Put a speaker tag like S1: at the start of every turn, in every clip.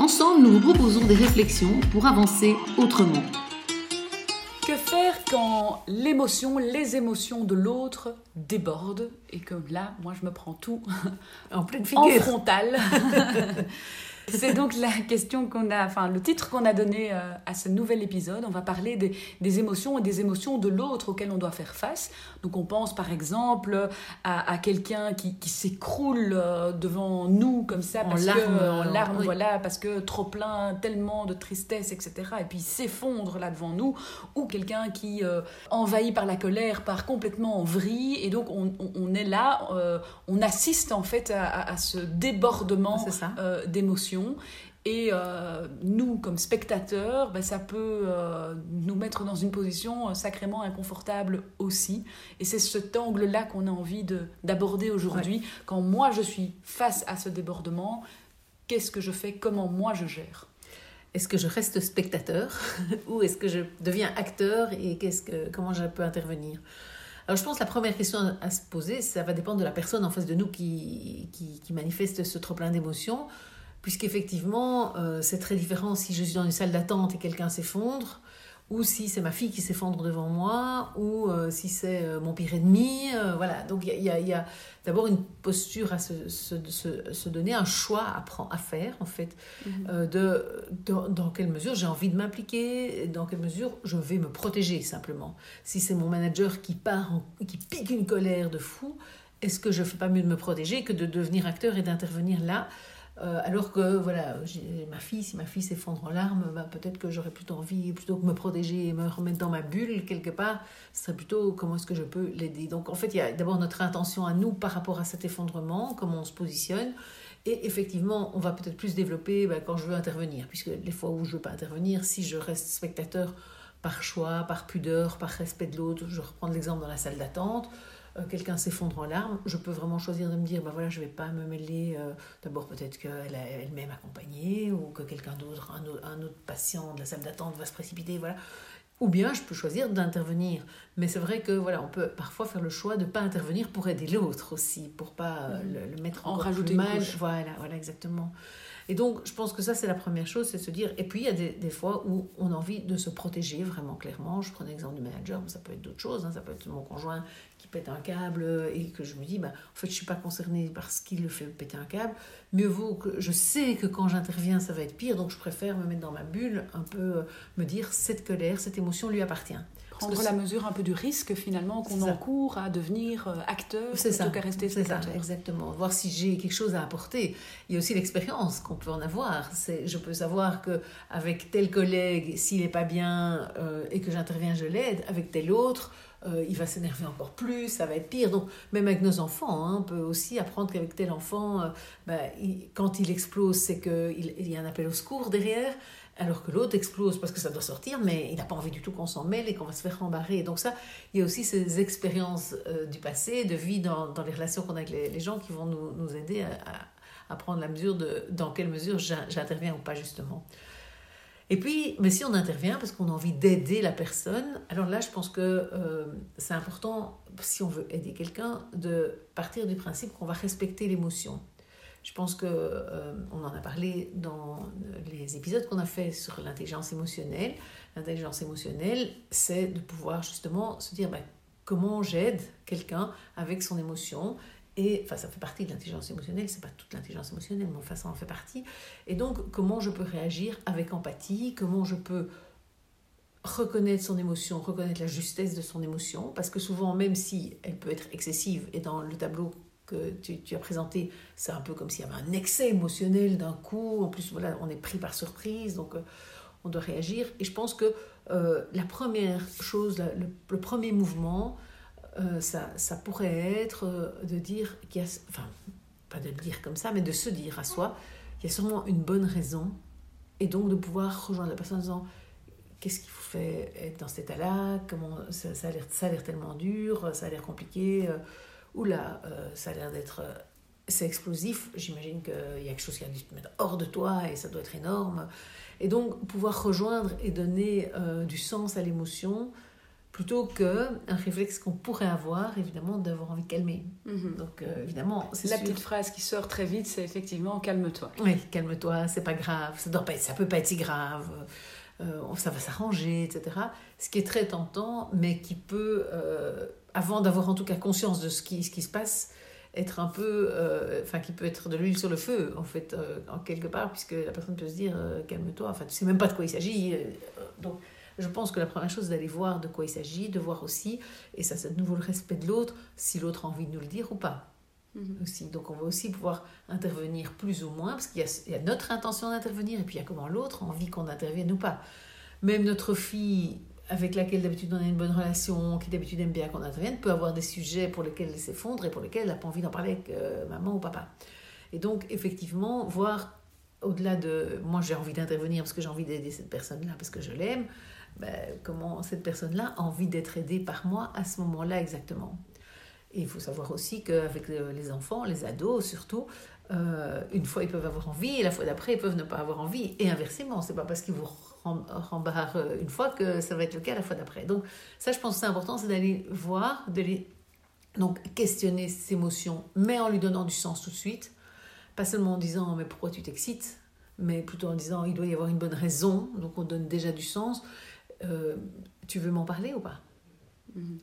S1: Ensemble, nous vous proposons des réflexions pour avancer autrement.
S2: Que faire quand l'émotion, les émotions de l'autre débordent et que là, moi, je me prends tout
S1: en pleine
S2: figure, en frontal? C'est donc la question qu'on a, enfin le titre qu'on a donné euh, à ce nouvel épisode. On va parler des, émotions et des émotions de l'autre auxquelles on doit faire face. Donc on pense par exemple à, quelqu'un qui, s'écroule euh, devant nous comme ça
S1: en larmes,
S2: en larmes, voilà, parce que trop plein, tellement de tristesse, etc. Et puis s'effondre là devant nous, ou quelqu'un qui euh, envahi par la colère, part complètement en vrille, et donc on, est là, on assiste en fait à, à ce débordement d'émotions et euh, nous, comme spectateurs, ben, ça peut euh, nous mettre dans une position euh, sacrément inconfortable aussi. Et c'est cet angle-là qu'on a envie d'aborder aujourd'hui. Quand moi, je suis face à ce débordement, qu'est-ce que je fais? Comment moi, je gère?
S1: Est-ce que je reste spectateur ou est-ce que je deviens acteur et qu'est-ce que, comment je peux intervenir? Alors je pense que la première question à se poser, ça va dépendre de la personne en face de nous qui, qui, qui manifeste ce trop plein d'émotions puisqu'effectivement, euh, c'est très différent si je suis dans une salle d'attente et quelqu'un s'effondre, ou si c'est ma fille qui s'effondre devant moi, ou euh, si c'est euh, mon pire ennemi. voilà, donc il y a, d'abord une posture à se, se, donner, un choix à, prendre, à faire, en fait, mhm. de, dans quelle mesure j'ai envie de m'impliquer, dans quelle mesure je vais me protéger, simplement. Si c'est mon manager qui part, qui pique une colère de fou, est-ce que je ne fais pas mieux de me protéger que de devenir acteur et d'intervenir là euh, alors que voilà, ma fille, si ma fille s'effondre en larmes, ben, peut-être que j'aurais plutôt envie, plutôt que me protéger et me remettre dans ma bulle quelque part, ce serait plutôt comment est-ce que je peux l'aider. Donc en fait, il y a d'abord notre intention à nous par rapport à cet effondrement, comment on se positionne. Et effectivement, on va peut-être plus développer ben, quand je veux intervenir, puisque les fois où je ne veux pas intervenir, si je reste spectateur par choix, par pudeur, par respect de l'autre, je reprends l'exemple dans la salle d'attente, quelqu'un s'effondre en larmes, je peux vraiment choisir de me dire, bah voilà, je ne vais pas me mêler. Euh, d'abord, peut-être qu'elle elle-même accompagné ou que quelqu'un d'autre, un, autre patient de la salle d'attente va se précipiter, voilà. Ou bien je peux choisir d'intervenir. Mais c'est vrai que voilà, on peut parfois faire le choix de ne pas intervenir pour aider l'autre aussi, pour pas euh, mm-hmm. le, mettre en rajouter mal. Voilà, voilà, exactement. Et donc, je pense que ça, c'est la première chose, c'est se dire. Et puis, il y a des, des, fois où on a envie de se protéger vraiment clairement. Je prends l'exemple du manager, mais ça peut être d'autres choses. Hein. Ça peut être mon conjoint qui pète un câble et que je me dis, bah, en fait, je ne suis pas concernée par ce qu'il le fait péter un câble. Mieux vaut que je sais que quand j'interviens, ça va être pire. Donc, je préfère me mettre dans ma bulle, un peu euh, me dire, cette colère, cette émotion lui appartient
S2: prendre la mesure un peu du risque finalement qu'on encourt à devenir euh, acteur plutôt qu'à rester spectateur.
S1: exactement. Voir si j'ai quelque chose à apporter. Il y a aussi l'expérience qu'on peut en avoir. Je peux savoir que avec tel collègue, s'il n'est pas bien euh, et que j'interviens, je l'aide. Avec tel autre, euh, il va s'énerver encore plus, ça va être pire. Donc, même avec nos enfants, hein, on peut aussi apprendre qu'avec tel enfant, ben, quand il explose, c'est qu'il il y a un appel au secours derrière alors que l'autre explose parce que ça doit sortir, mais il n'a pas envie du tout qu'on s'en mêle et qu'on va se faire rembarrer. Donc ça, il y a aussi ces expériences euh, du passé, de vie dans, les relations qu'on a avec les, gens qui vont nous, aider à, prendre la mesure de dans quelle mesure j'interviens ou pas justement. Et puis, mais si on intervient parce qu'on a envie d'aider la personne, alors là, je pense que euh, c'est important, si on veut aider quelqu'un, de partir du principe qu'on va respecter l'émotion. Je pense que euh, on en a parlé dans les épisodes qu'on a fait sur l'intelligence émotionnelle. L'intelligence émotionnelle, c'est de pouvoir justement se dire ben, comment j'aide quelqu'un avec son émotion. Et enfin, ça fait partie de l'intelligence émotionnelle, c'est pas toute l'intelligence émotionnelle, mais enfin, ça en fait partie. Et donc, comment je peux réagir avec empathie, comment je peux reconnaître son émotion, reconnaître la justesse de son émotion, parce que souvent, même si elle peut être excessive, et dans le tableau que tu, as présenté, c'est un peu comme s'il y avait un excès émotionnel d'un coup. En plus, voilà, on est pris par surprise, donc euh, on doit réagir. Et je pense que euh, la première chose, le, premier mouvement, euh, ça, pourrait être de dire qu'il y a, enfin, pas de le dire comme ça, mais de se dire à soi, il y a sûrement une bonne raison Et donc de pouvoir rejoindre la personne en disant qu'est-ce qui vous fait être dans cet état-là Comment ça, ça a l'air tellement dur, ça a l'air compliqué. Euh, oula, euh, ça a l'air d'être euh, c'est explosif. J'imagine qu'il y a quelque chose qui a dû te mettre hors de toi et ça doit être énorme. Et donc pouvoir rejoindre et donner du sens à l'émotion plutôt que un réflexe qu'on pourrait avoir, évidemment, d'avoir envie de calmer. Mhm. Donc, évidemment,
S2: c'est La petite phrase qui sort très vite, c'est effectivement calme-toi.
S1: Oui, calme-toi, c'est pas grave, ça, doit pas ça peut pas être si grave. Euh, ça va s'arranger, etc. Ce qui est très tentant, mais qui peut, euh, avant d'avoir en tout cas conscience de ce qui, ce qui se passe, être un peu, euh, enfin, qui peut être de l'huile sur le feu, en fait, en quelque part, puisque la personne peut se dire, calme-toi, enfin, tu sais même pas de quoi il s'agit. donc, je pense que la première chose, c'est d'aller voir de quoi il s'agit, de voir aussi, et ça, c'est de nouveau le respect de l'autre, si l'autre a envie de nous le dire ou pas. Mhm. Aussi. Donc on va aussi pouvoir intervenir plus ou moins, parce qu'il y, a notre intention d'intervenir, et puis il y a comment l'autre a envie qu'on intervienne ou pas. Même notre fille, avec laquelle d'habitude on a une bonne relation, qui d'habitude aime bien qu'on intervienne, peut avoir des sujets pour lesquels elle s'effondre et pour lesquels elle n'a pas envie d'en parler avec euh, maman ou papa. Et donc effectivement, voir au-delà de moi j'ai envie d'intervenir parce que j'ai envie d'aider cette personne-là, parce que je l'aime, ben, comment cette personne-là a envie d'être aidée par moi à ce moment-là exactement. Et il faut savoir aussi qu'avec les enfants, les ados surtout, euh, une fois ils peuvent avoir envie et la fois d'après ils peuvent ne pas avoir envie. Et inversement, c'est pas parce qu'ils vous rembarrent une fois que ça va être le cas la fois d'après. Donc ça, je pense que c'est important, c'est d'aller voir, de les donc questionner ses émotions, mais en lui donnant du sens tout de suite. Pas seulement en disant mais pourquoi tu t'excites, mais plutôt en disant il doit y avoir une bonne raison. Donc on donne déjà du sens. Euh, tu veux m'en parler ou pas?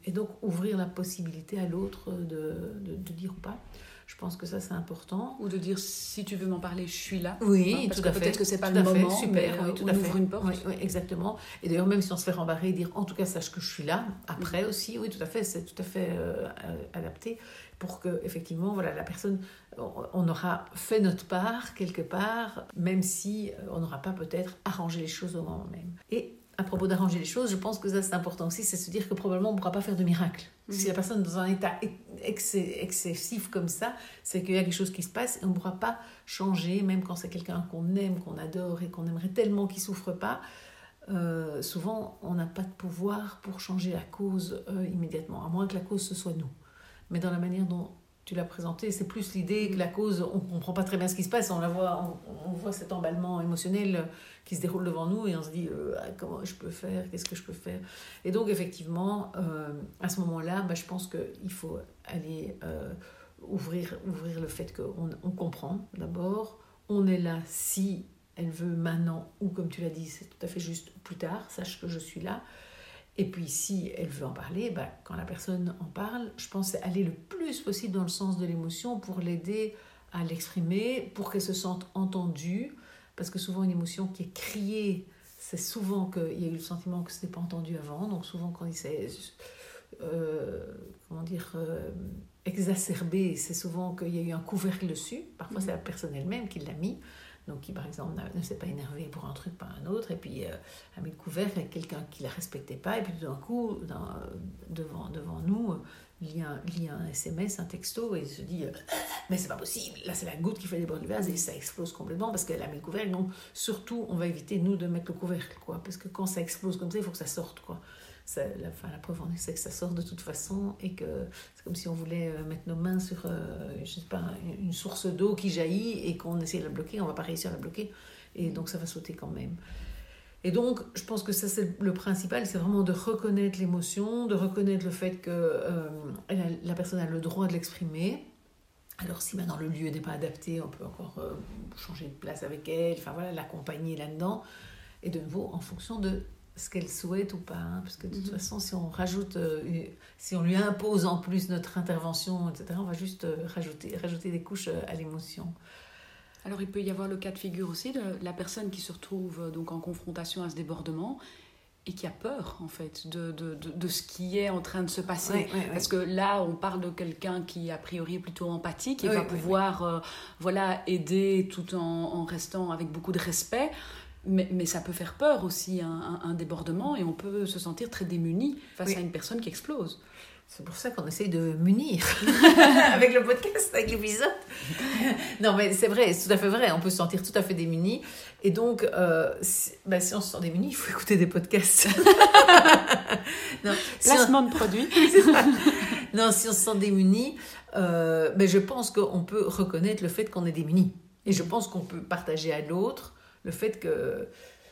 S1: Et donc ouvrir la possibilité à l'autre de, de, dire ou pas? Je pense que ça c'est important.
S2: Ou de dire si tu veux m'en parler, je suis là.
S1: Oui, parce que peut-être
S2: que c'est pas le moment. Super,
S1: oui, tout à fait. une porte. Oui, exactement. Et d'ailleurs même si on se fait rembarrer, dire en tout cas sache que je suis là. Après mm. aussi, oui, tout à fait, c'est tout à fait euh, adapté pour que effectivement, voilà, la personne, on aura fait notre part quelque part, même si euh, on n'aura pas peut-être arrangé les choses au moment même. Et à propos d'arranger les choses, je pense que ça c'est important aussi, c'est se dire que probablement on ne pourra pas faire de miracle. Mhm. Si la personne est dans un état excessif comme ça, c'est qu'il y a quelque chose qui se passe et on ne pourra pas changer, même quand c'est quelqu'un qu'on aime, qu'on adore et qu'on aimerait tellement qu'il ne souffre pas. Euh, souvent, on n'a pas de pouvoir pour changer la cause euh, immédiatement, à moins que la cause ce soit nous. Mais dans la manière dont tu l'as présenté, c'est plus l'idée que la cause, on ne comprend pas très bien ce qui se passe, on, la voit, on, voit cet emballement émotionnel qui se déroule devant nous et on se dit euh, ah, comment je peux faire, qu'est-ce que je peux faire? Et donc effectivement, euh, à ce moment-là, bah, je pense qu'il faut aller euh, ouvrir, ouvrir le fait qu'on on comprend d'abord, on est là si elle veut maintenant ou comme tu l'as dit, c'est tout à fait juste plus tard, sache que je suis là. Et puis, si elle veut en parler, bah, quand la personne en parle, je pense aller le plus possible dans le sens de l'émotion pour l'aider à l'exprimer, pour qu'elle se sente entendue. Parce que souvent, une émotion qui est criée, c'est souvent qu'il y a eu le sentiment que ce n'est pas entendu avant. Donc, souvent, quand il s'est. Euh, comment dire euh, exacerbé, c'est souvent qu'il y a eu un couvercle dessus. Parfois, c'est la personne elle-même qui l'a mis donc qui par exemple ne s'est pas énervé pour un truc par un autre, et puis euh, a mis le couvercle avec quelqu'un qui ne la respectait pas, et puis tout d'un coup, dans, devant, devant nous, euh, il, y a, un SMS, un texto, et il se dit euh, Mais c'est pas possible, là c'est la goutte qui fait déborder le vase, et ça explose complètement parce qu'elle a mis le couvercle. Donc surtout, on va éviter, nous, de mettre le couvercle, quoi, parce que quand ça explose comme ça, il faut que ça sorte, quoi la, fin, la preuve en est, c'est que ça sort de toute façon et que c'est comme si on voulait euh, mettre nos mains sur, euh, je sais pas, une source d'eau qui jaillit et qu'on essaie de la bloquer, on va pas réussir à la bloquer et donc ça va sauter quand même. Et donc, je pense que ça, c'est le principal, c'est vraiment de reconnaître l'émotion, de reconnaître le fait que euh, la personne a le droit de l'exprimer. Alors, si maintenant le lieu n'est pas adapté, on peut encore changer de place avec elle, enfin voilà, l'accompagner là-dedans. Et de nouveau, en fonction de ce qu'elle souhaite ou pas. Hein, parce que de toute mhm. façon, si on rajoute, euh, si on lui impose en plus notre intervention, etc., on va juste euh, rajouter, rajouter des couches euh, à l'émotion.
S2: Alors il peut y avoir le cas de figure aussi de la personne qui se retrouve donc en confrontation à ce débordement et qui a peur en fait de, de, de, ce qui est en train de se passer. Parce que là, on parle de quelqu'un qui a priori est plutôt empathique et va pouvoir voilà, aider tout en, en restant avec beaucoup de respect. Mais, mais, ça peut faire peur aussi, un, un, débordement, et on peut se sentir très démuni face à une personne qui explose.
S1: C'est pour ça qu'on essaye de munir avec le podcast, avec l'épisode. non, mais c'est vrai, c'est tout à fait vrai. On peut se sentir tout à fait démuni. Et donc, euh, si, ben, si, on se sent démuni, il faut écouter des podcasts.
S2: non, Placement de produits.
S1: non, si on se sent démuni, euh, ben, je pense qu'on peut reconnaître le fait qu'on est démuni. Et je pense qu'on peut partager à l'autre le fait que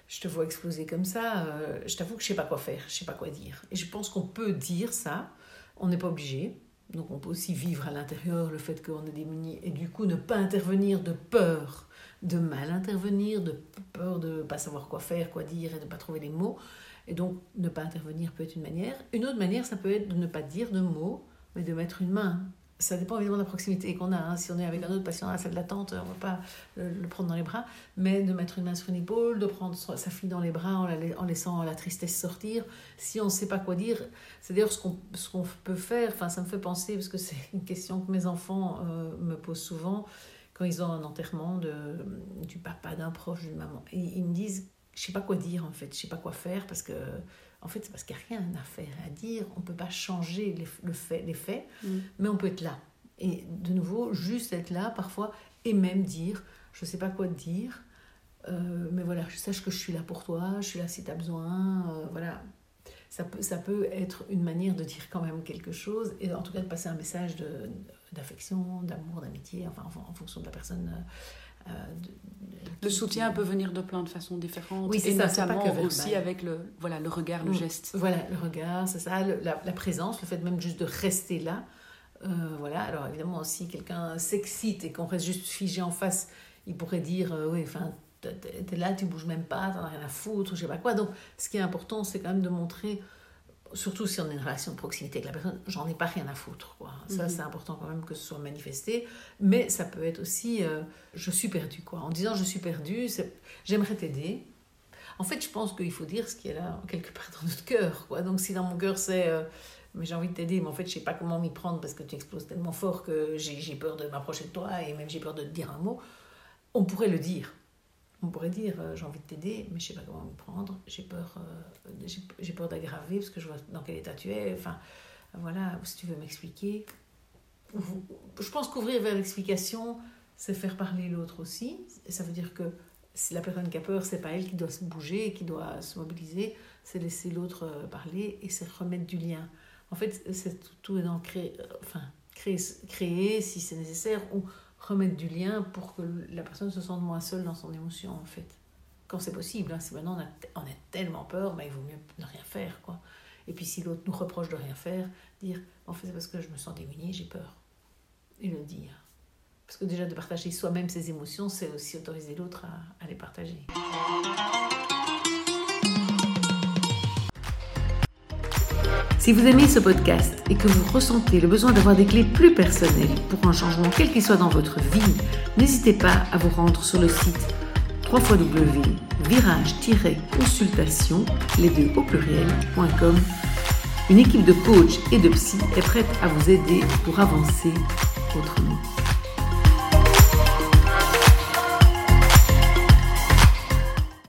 S1: je te vois exploser comme ça, euh, je t'avoue que je sais pas quoi faire, je sais pas quoi dire. Et je pense qu'on peut dire ça, on n'est pas obligé. Donc on peut aussi vivre à l'intérieur le fait qu'on est démuni et du coup ne pas intervenir de peur de mal intervenir, de peur de ne pas savoir quoi faire, quoi dire et de ne pas trouver les mots. Et donc ne pas intervenir peut être une manière. Une autre manière, ça peut être de ne pas dire de mots, mais de mettre une main ça dépend évidemment de la proximité qu'on a. Hein. Si on est avec un autre patient à la salle d'attente, on ne va pas le, prendre dans les bras, mais de mettre une main sur une épaule, de prendre sa fille dans les bras en, laissant la tristesse sortir. Si on ne sait pas quoi dire, c'est d'ailleurs ce qu'on peut faire. Enfin, ça me fait penser, parce que c'est une question que mes enfants euh, me posent souvent quand ils ont un enterrement de, du papa, d'un proche, d'une maman. Ils me disent, je ne sais pas quoi dire en fait, je ne sais pas quoi faire parce que en fait, c'est parce qu'il n'y a rien à faire, à dire. On ne peut pas changer les, le fait, les faits, mm. mais on peut être là. Et de nouveau, juste être là parfois et même dire, je ne sais pas quoi te dire, euh, mais voilà, je sache que je suis là pour toi, je suis là si tu as besoin. Euh, voilà. Ça peut, ça peut être une manière de dire quand même quelque chose, et en tout cas de passer un message d'affection, d'amour, d'amitié, enfin en, en, fonction de la personne. Euh,
S2: euh, le soutien peut venir de plein de façons différentes. Oui, c'est ça, notamment pas aussi avec le, voilà, le regard, le mm. geste.
S1: Voilà, le regard, c'est ça, la, la, présence, le fait même juste de rester là. Euh, voilà, alors évidemment, si quelqu'un s'excite et qu'on reste juste figé en face, il pourrait dire, euh, oui, enfin, t'es là, tu bouges même pas, t'en as rien à foutre, je sais pas quoi. Donc, ce qui est important, c'est quand même de montrer surtout si on a une relation de proximité avec la personne, j'en ai pas rien à foutre. Quoi. Ça, mhm. c'est important quand même que ce soit manifesté. Mais ça peut être aussi, euh, je suis perdu. Quoi. En disant je suis perdu, j'aimerais t'aider. En fait, je pense qu'il faut dire ce qui est là, quelque part dans notre cœur. Quoi. Donc, si dans mon cœur, c'est euh, mais j'ai envie de t'aider, mais en fait, je sais pas comment m'y prendre parce que tu exploses tellement fort que j'ai peur de m'approcher de toi et même j'ai peur de te dire un mot, on pourrait le dire on pourrait dire euh, j'ai envie de t'aider, mais je sais pas comment me prendre, j'ai peur, euh, j'ai peur d'aggraver parce que je vois dans quel état tu es. Enfin, voilà, si tu veux m'expliquer. Je pense qu'ouvrir vers l'explication, c'est faire parler l'autre aussi. Ça veut dire que si la personne qui a peur, c'est pas elle qui doit se bouger, qui doit se mobiliser, c'est laisser l'autre euh, parler et c'est remettre du lien. En fait, c'est tout, est dans enfin, créer, créer si c'est nécessaire ou remettre du lien pour que la personne se sente moins seule dans son émotion, en fait. Quand c'est possible, hein. si maintenant on a, on a tellement peur, bah, il vaut mieux ne rien faire, quoi. Et puis si l'autre nous reproche de rien faire, dire, en fait c'est parce que je me sens démunie, j'ai peur. Et le dire. Parce que déjà de partager soi-même ses émotions, c'est aussi autoriser l'autre à, à les partager.
S3: Si vous aimez ce podcast et que vous ressentez le besoin d'avoir des clés plus personnelles pour un changement quel qu'il soit dans votre vie, n'hésitez pas à vous rendre sur le site www.virage-consultation, les deux au pluriel.com. Une équipe de coachs et de psy est prête à vous aider pour avancer autrement.